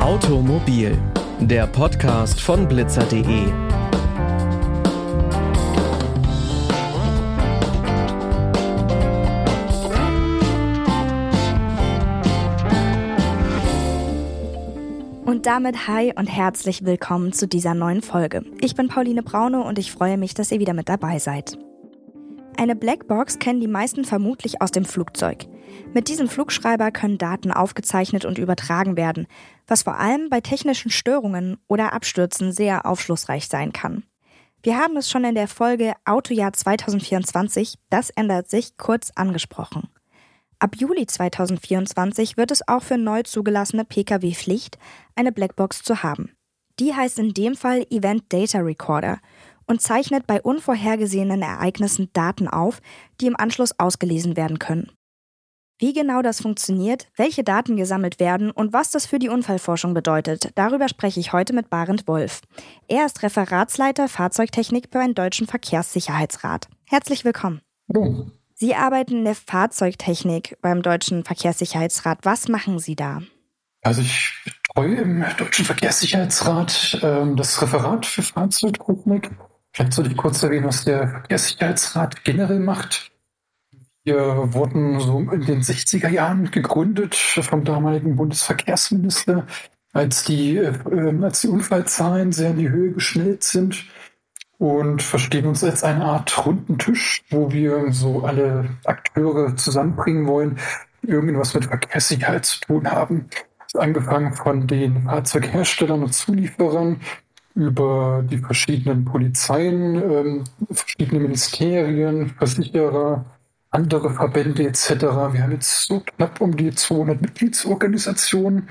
Automobil, der Podcast von blitzer.de. Und damit hi und herzlich willkommen zu dieser neuen Folge. Ich bin Pauline Braune und ich freue mich, dass ihr wieder mit dabei seid. Eine Blackbox kennen die meisten vermutlich aus dem Flugzeug. Mit diesem Flugschreiber können Daten aufgezeichnet und übertragen werden, was vor allem bei technischen Störungen oder Abstürzen sehr aufschlussreich sein kann. Wir haben es schon in der Folge Autojahr 2024, das ändert sich, kurz angesprochen. Ab Juli 2024 wird es auch für neu zugelassene Pkw Pflicht, eine Blackbox zu haben. Die heißt in dem Fall Event Data Recorder und zeichnet bei unvorhergesehenen Ereignissen Daten auf, die im Anschluss ausgelesen werden können. Wie genau das funktioniert, welche Daten gesammelt werden und was das für die Unfallforschung bedeutet, darüber spreche ich heute mit Barend Wolf. Er ist Referatsleiter Fahrzeugtechnik beim Deutschen Verkehrssicherheitsrat. Herzlich willkommen. Hallo. Sie arbeiten in der Fahrzeugtechnik beim Deutschen Verkehrssicherheitsrat. Was machen Sie da? Also ich betreue im Deutschen Verkehrssicherheitsrat äh, das Referat für Fahrzeugtechnik. Vielleicht sollte ich kurz erwähnen, was der Verkehrssicherheitsrat generell macht. Wir wurden so in den 60er Jahren gegründet vom damaligen Bundesverkehrsminister, als die, äh, als die Unfallzahlen sehr in die Höhe geschnellt sind und verstehen uns als eine Art runden Tisch, wo wir so alle Akteure zusammenbringen wollen, die irgendwas mit Verkehrssicherheit zu tun haben. Angefangen von den Fahrzeugherstellern und Zulieferern über die verschiedenen Polizeien, ähm, verschiedene Ministerien, Versicherer, andere Verbände etc. Wir haben jetzt so knapp um die 200 Mitgliedsorganisationen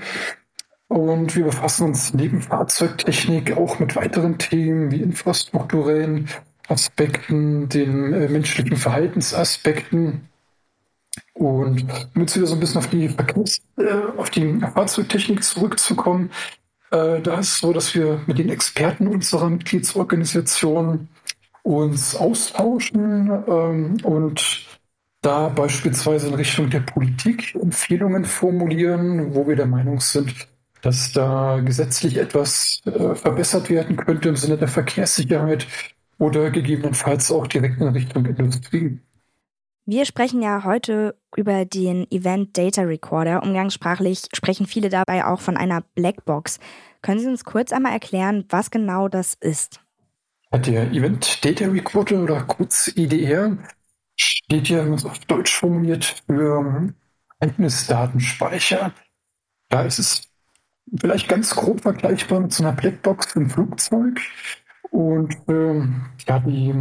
und wir befassen uns neben Fahrzeugtechnik auch mit weiteren Themen wie infrastrukturellen Aspekten, den äh, menschlichen Verhaltensaspekten. Und um jetzt wieder so ein bisschen auf die Verkehrs-, äh, auf die Fahrzeugtechnik zurückzukommen, äh, da ist es so, dass wir mit den Experten unserer Mitgliedsorganisation uns austauschen ähm, und da beispielsweise in Richtung der Politik Empfehlungen formulieren, wo wir der Meinung sind, dass da gesetzlich etwas äh, verbessert werden könnte im Sinne der Verkehrssicherheit oder gegebenenfalls auch direkt in Richtung Industrie. Wir sprechen ja heute über den Event Data Recorder. Umgangssprachlich sprechen viele dabei auch von einer Blackbox. Können Sie uns kurz einmal erklären, was genau das ist? Der Event Data Recorder oder kurz IDR steht ja auf Deutsch formuliert für Ereignisdatenspeicher. Da ist es vielleicht ganz grob vergleichbar mit so einer Blackbox im Flugzeug. Und ähm, ja, die,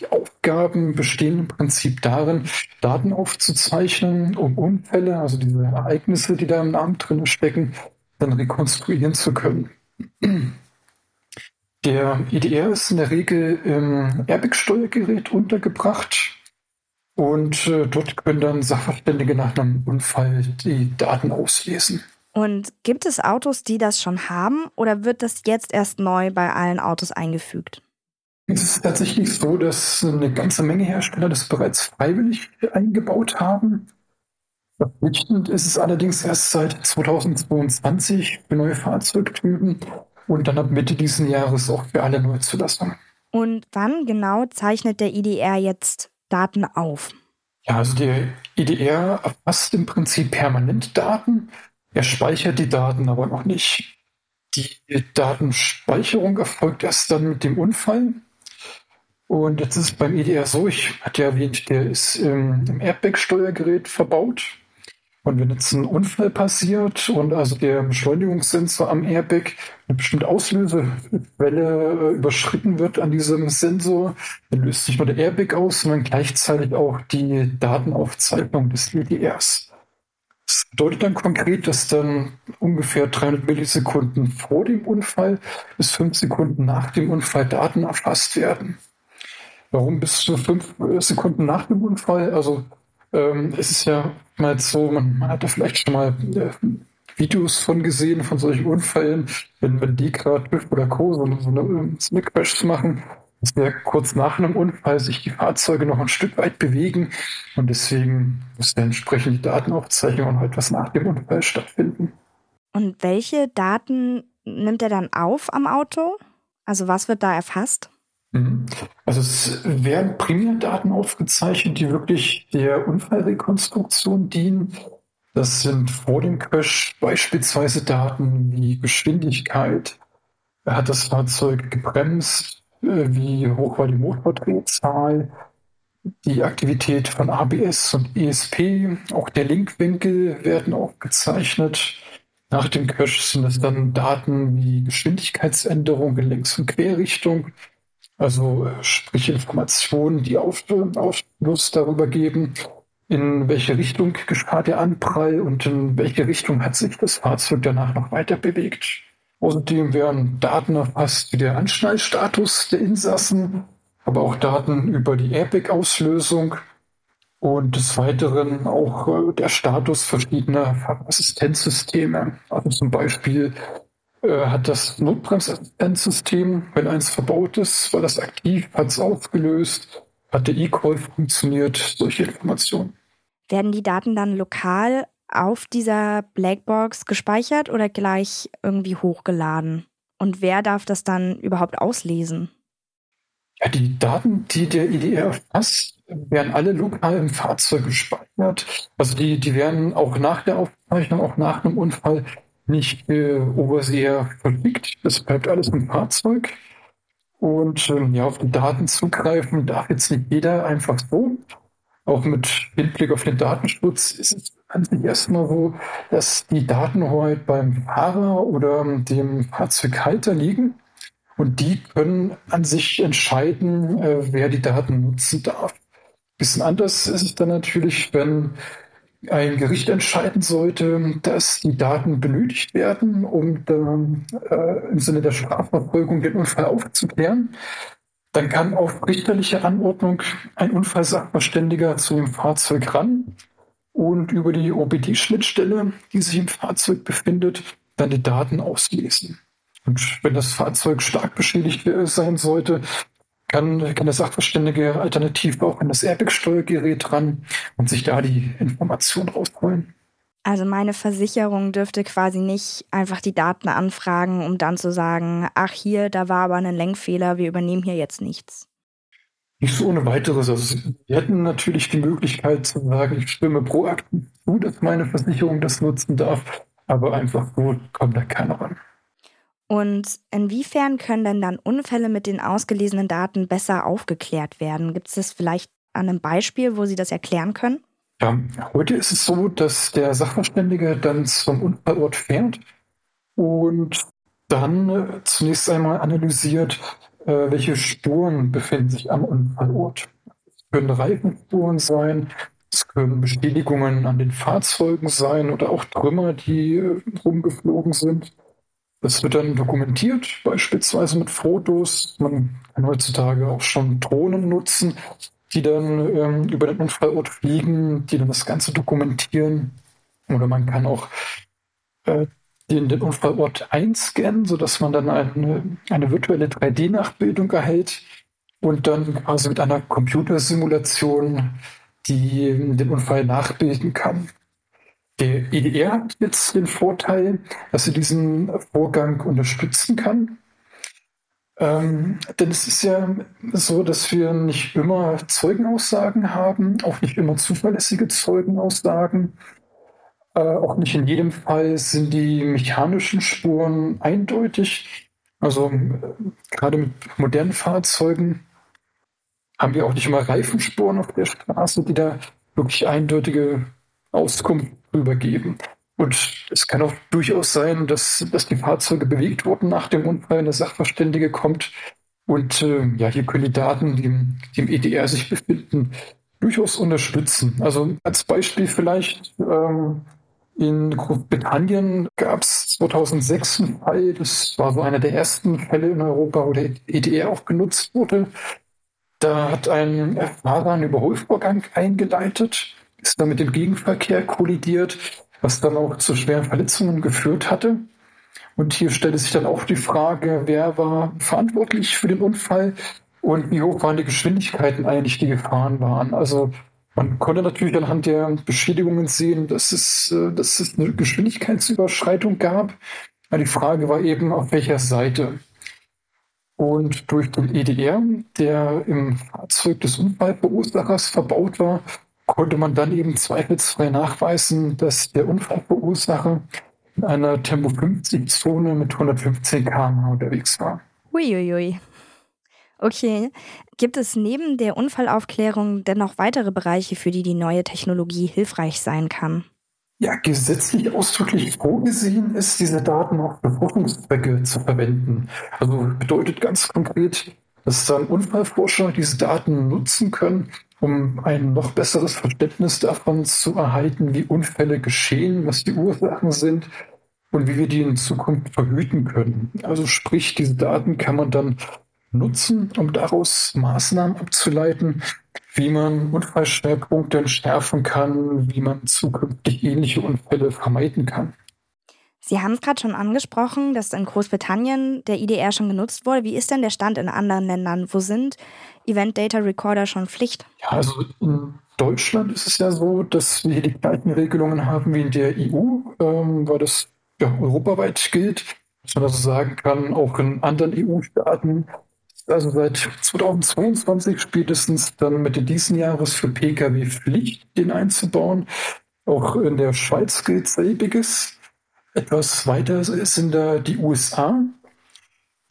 die Aufgaben bestehen im Prinzip darin, Daten aufzuzeichnen, um Unfälle, also diese Ereignisse, die da im Namen drin stecken, dann rekonstruieren zu können. Der EDR ist in der Regel im Airbag-Steuergerät untergebracht und äh, dort können dann Sachverständige nach einem Unfall die Daten auslesen. Und gibt es Autos, die das schon haben oder wird das jetzt erst neu bei allen Autos eingefügt? Es ist tatsächlich so, dass eine ganze Menge Hersteller das bereits freiwillig eingebaut haben. Verpflichtend ist es allerdings erst seit 2022 für neue Fahrzeugtypen und dann ab Mitte dieses Jahres auch für alle Neuzulassungen. Und wann genau zeichnet der IDR jetzt Daten auf? Ja, also der IDR erfasst im Prinzip permanent Daten er speichert die Daten aber noch nicht. Die Datenspeicherung erfolgt erst dann mit dem Unfall. Und jetzt ist es beim EDR so, ich hatte ja erwähnt, der ist im, im Airbag-Steuergerät verbaut. Und wenn jetzt ein Unfall passiert und also der Beschleunigungssensor am Airbag eine bestimmte Auslösewelle äh, überschritten wird an diesem Sensor, dann löst sich nur der Airbag aus, sondern gleichzeitig auch die Datenaufzeichnung des EDRs. Das bedeutet dann konkret, dass dann ungefähr 300 Millisekunden vor dem Unfall bis 5 Sekunden nach dem Unfall Daten erfasst werden. Warum bis zu 5 Sekunden nach dem Unfall? Also ähm, es ist ja mal so, man, man hat da vielleicht schon mal äh, Videos von gesehen, von solchen Unfällen, wenn, wenn die gerade TÜV oder Co. so, eine, so eine Crashs machen, sehr kurz nach einem Unfall sich die Fahrzeuge noch ein Stück weit bewegen und deswegen muss dann entsprechend die Datenaufzeichnung und halt was nach dem Unfall stattfinden. Und welche Daten nimmt er dann auf am Auto? Also was wird da erfasst? Mhm. Also es werden primär Daten aufgezeichnet, die wirklich der Unfallrekonstruktion dienen. Das sind vor dem Crash beispielsweise Daten wie Geschwindigkeit. Hat das Fahrzeug gebremst? Wie hoch war die Motordrehzahl? Die Aktivität von ABS und ESP, auch der Linkwinkel werden aufgezeichnet. Nach dem Crash sind es dann Daten wie Geschwindigkeitsänderung in Längs- und Querrichtung, also äh, sprich Informationen, die Aufschluss darüber geben, in welche Richtung geschah der Anprall und in welche Richtung hat sich das Fahrzeug danach noch weiter bewegt. Außerdem werden Daten erfasst wie der Anschnallstatus der Insassen, aber auch Daten über die Airbag-Auslösung und des Weiteren auch äh, der Status verschiedener Assistenzsysteme. Also zum Beispiel äh, hat das Notbremsassistenzsystem, wenn eins verbaut ist, war das aktiv, hat es aufgelöst, hat der E-Call funktioniert, solche Informationen. Werden die Daten dann lokal auf dieser Blackbox gespeichert oder gleich irgendwie hochgeladen? Und wer darf das dann überhaupt auslesen? Ja, die Daten, die der IDR erfasst, werden alle lokal im Fahrzeug gespeichert. Also die, die werden auch nach der Aufzeichnung, auch nach einem Unfall nicht äh, Overseer verschickt. Das bleibt alles im Fahrzeug. Und ähm, ja, auf die Daten zugreifen darf jetzt nicht jeder einfach so. Auch mit Hinblick auf den Datenschutz ist es an sich erstmal so, dass die Datenhoheit beim Fahrer oder dem Fahrzeughalter liegen. Und die können an sich entscheiden, äh, wer die Daten nutzen darf. Bisschen anders ist es dann natürlich, wenn ein Gericht entscheiden sollte, dass die Daten benötigt werden, um dann, äh, im Sinne der Strafverfolgung den Unfall aufzuklären. Dann kann auf richterliche Anordnung ein Unfallsachverständiger zu dem Fahrzeug ran und über die OBD-Schnittstelle, die sich im Fahrzeug befindet, dann die Daten auslesen. Und wenn das Fahrzeug stark beschädigt sein sollte, kann, kann der Sachverständige alternativ auch an das Airbag-Steuergerät ran und sich da die Information rausholen. Also meine Versicherung dürfte quasi nicht einfach die Daten anfragen, um dann zu sagen, ach hier, da war aber ein Lenkfehler, wir übernehmen hier jetzt nichts. Nicht so ohne weiteres. Also wir hätten natürlich die Möglichkeit zu sagen, ich stimme proaktiv zu, dass meine Versicherung das nutzen darf, aber einfach so kommt da keiner ran. Und inwiefern können denn dann Unfälle mit den ausgelesenen Daten besser aufgeklärt werden? Gibt es das vielleicht an einem Beispiel, wo Sie das erklären können? Ja, heute ist es so, dass der Sachverständige dann zum Unfallort fährt und dann äh, zunächst einmal analysiert, äh, welche Spuren befinden sich am Unfallort. Es können Reifenspuren sein, es können Beschädigungen an den Fahrzeugen sein oder auch Trümmer, die äh, rumgeflogen sind. Das wird dann dokumentiert, beispielsweise mit Fotos. Man kann heutzutage auch schon Drohnen nutzen, die dann ähm, über den Unfallort fliegen, die dann das Ganze dokumentieren. Oder man kann auch äh, den, den Unfallort einscannen, sodass man dann eine, eine virtuelle 3D-Nachbildung erhält und dann quasi mit einer Computersimulation die den Unfall nachbilden kann. Der EDR hat jetzt den Vorteil, dass er diesen Vorgang unterstützen kann. Ähm, denn es ist ja so, dass wir nicht immer Zeugenaussagen haben, auch nicht immer zuverlässige Zeugenaussagen. Äh, auch nicht in jedem Fall sind die mechanischen Spuren eindeutig. Also äh, gerade mit modernen Fahrzeugen haben wir auch nicht immer Reifenspuren auf der Straße, die da wirklich eindeutige Auskunft übergeben. Und es kann auch durchaus sein, dass, dass die Fahrzeuge bewegt wurden nach dem Unfall, eine Sachverständige kommt. Und äh, ja, hier können die Daten, die im, die im EDR sich befinden, durchaus unterstützen. Also als Beispiel vielleicht, ähm, in Großbritannien gab es 2006 einen Fall, das war so einer der ersten Fälle in Europa, wo der EDR auch genutzt wurde. Da hat ein Fahrer einen Überholvorgang eingeleitet ist dann mit dem Gegenverkehr kollidiert, was dann auch zu schweren Verletzungen geführt hatte. Und hier stellte sich dann auch die Frage, wer war verantwortlich für den Unfall? und wie hoch waren die Geschwindigkeiten eigentlich, die gefahren waren. Also man konnte natürlich anhand der Beschädigungen sehen, dass es, äh, dass es eine Geschwindigkeitsüberschreitung gab. Aber die Frage war eben, auf welcher Seite. Und durch den EDR, der im Fahrzeug des Unfallverursachers verbaut war, konnte man dann eben zweifelsfrei nachweisen, dass der Unfallverursacher in einer Tempo 50-Zone mit 115 km unterwegs war. Uiuiui. Okay. Gibt es neben der Unfallaufklärung denn noch weitere Bereiche, für die die neue Technologie hilfreich sein kann? Ja, gesetzlich ausdrücklich vorgesehen ist, diese Daten auch für Forschungszwecke zu verwenden. Also bedeutet ganz konkret, dass dann Unfallforscher diese Daten nutzen können, um ein noch besseres Verständnis davon zu erhalten, wie Unfälle geschehen, was die Ursachen sind und wie wir die in Zukunft verhüten können. Also sprich, diese Daten kann man dann nutzen, um daraus Maßnahmen abzuleiten, wie man Unfallschwerpunkte entschärfen kann, wie man zukünftig ähnliche Unfälle vermeiden kann. Sie haben es gerade schon angesprochen, dass in Großbritannien der IDR schon genutzt wurde. Wie ist denn der Stand in anderen Ländern? Wo sind Event Data Recorder schon Pflicht? Ja, also in Deutschland ist es ja so, dass wir die gleichen Regelungen haben wie in der EU, ähm, weil das ja, europaweit gilt. Dass man also sagen kann, auch in anderen EU-Staaten also seit 2022 spätestens dann Mitte diesen Jahres für Pkw Pflicht, den einzubauen. Auch in der Schweiz gilt selbiges. Etwas weiter sind da die USA.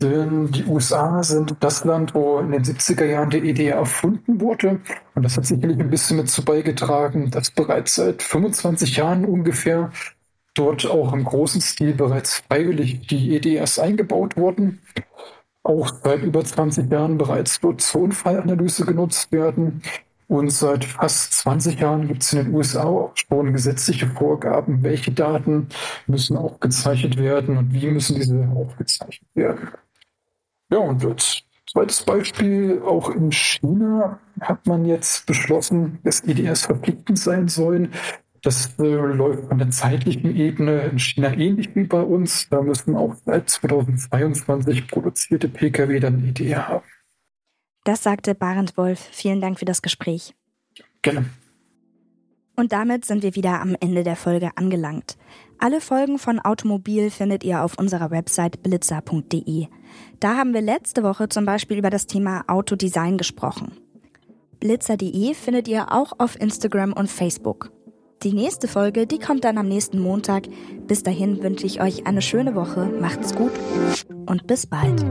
Denn die USA sind das Land, wo in den 70er Jahren der EDR erfunden wurde. Und das hat sicherlich ein bisschen mit zu beigetragen, dass bereits seit 25 Jahren ungefähr dort auch im großen Stil bereits freiwillig die EDRs eingebaut wurden auch seit über 20 Jahren bereits dort zur Unfallanalyse genutzt werden. Und seit fast 20 Jahren gibt es in den USA auch schon gesetzliche Vorgaben, welche Daten müssen aufgezeichnet werden und wie müssen diese aufgezeichnet werden. Ja, und als zweites Beispiel, auch in China hat man jetzt beschlossen, dass EDS verpflichtend sein sollen, das äh, läuft von der zeitlichen Ebene in China ähnlich wie bei uns. Da müssen auch seit 2022 produzierte Pkw dann EDR haben. Das sagte Barend Wolf. Vielen Dank für das Gespräch. Gerne. Und damit sind wir wieder am Ende der Folge angelangt. Alle Folgen von Automobil findet ihr auf unserer Website blitzer.de. Da haben wir letzte Woche zum Beispiel über das Thema Autodesign gesprochen. Blitzer.de findet ihr auch auf Instagram und Facebook. Die nächste Folge, die kommt dann am nächsten Montag. Bis dahin wünsche ich euch eine schöne Woche, macht's gut und bis bald.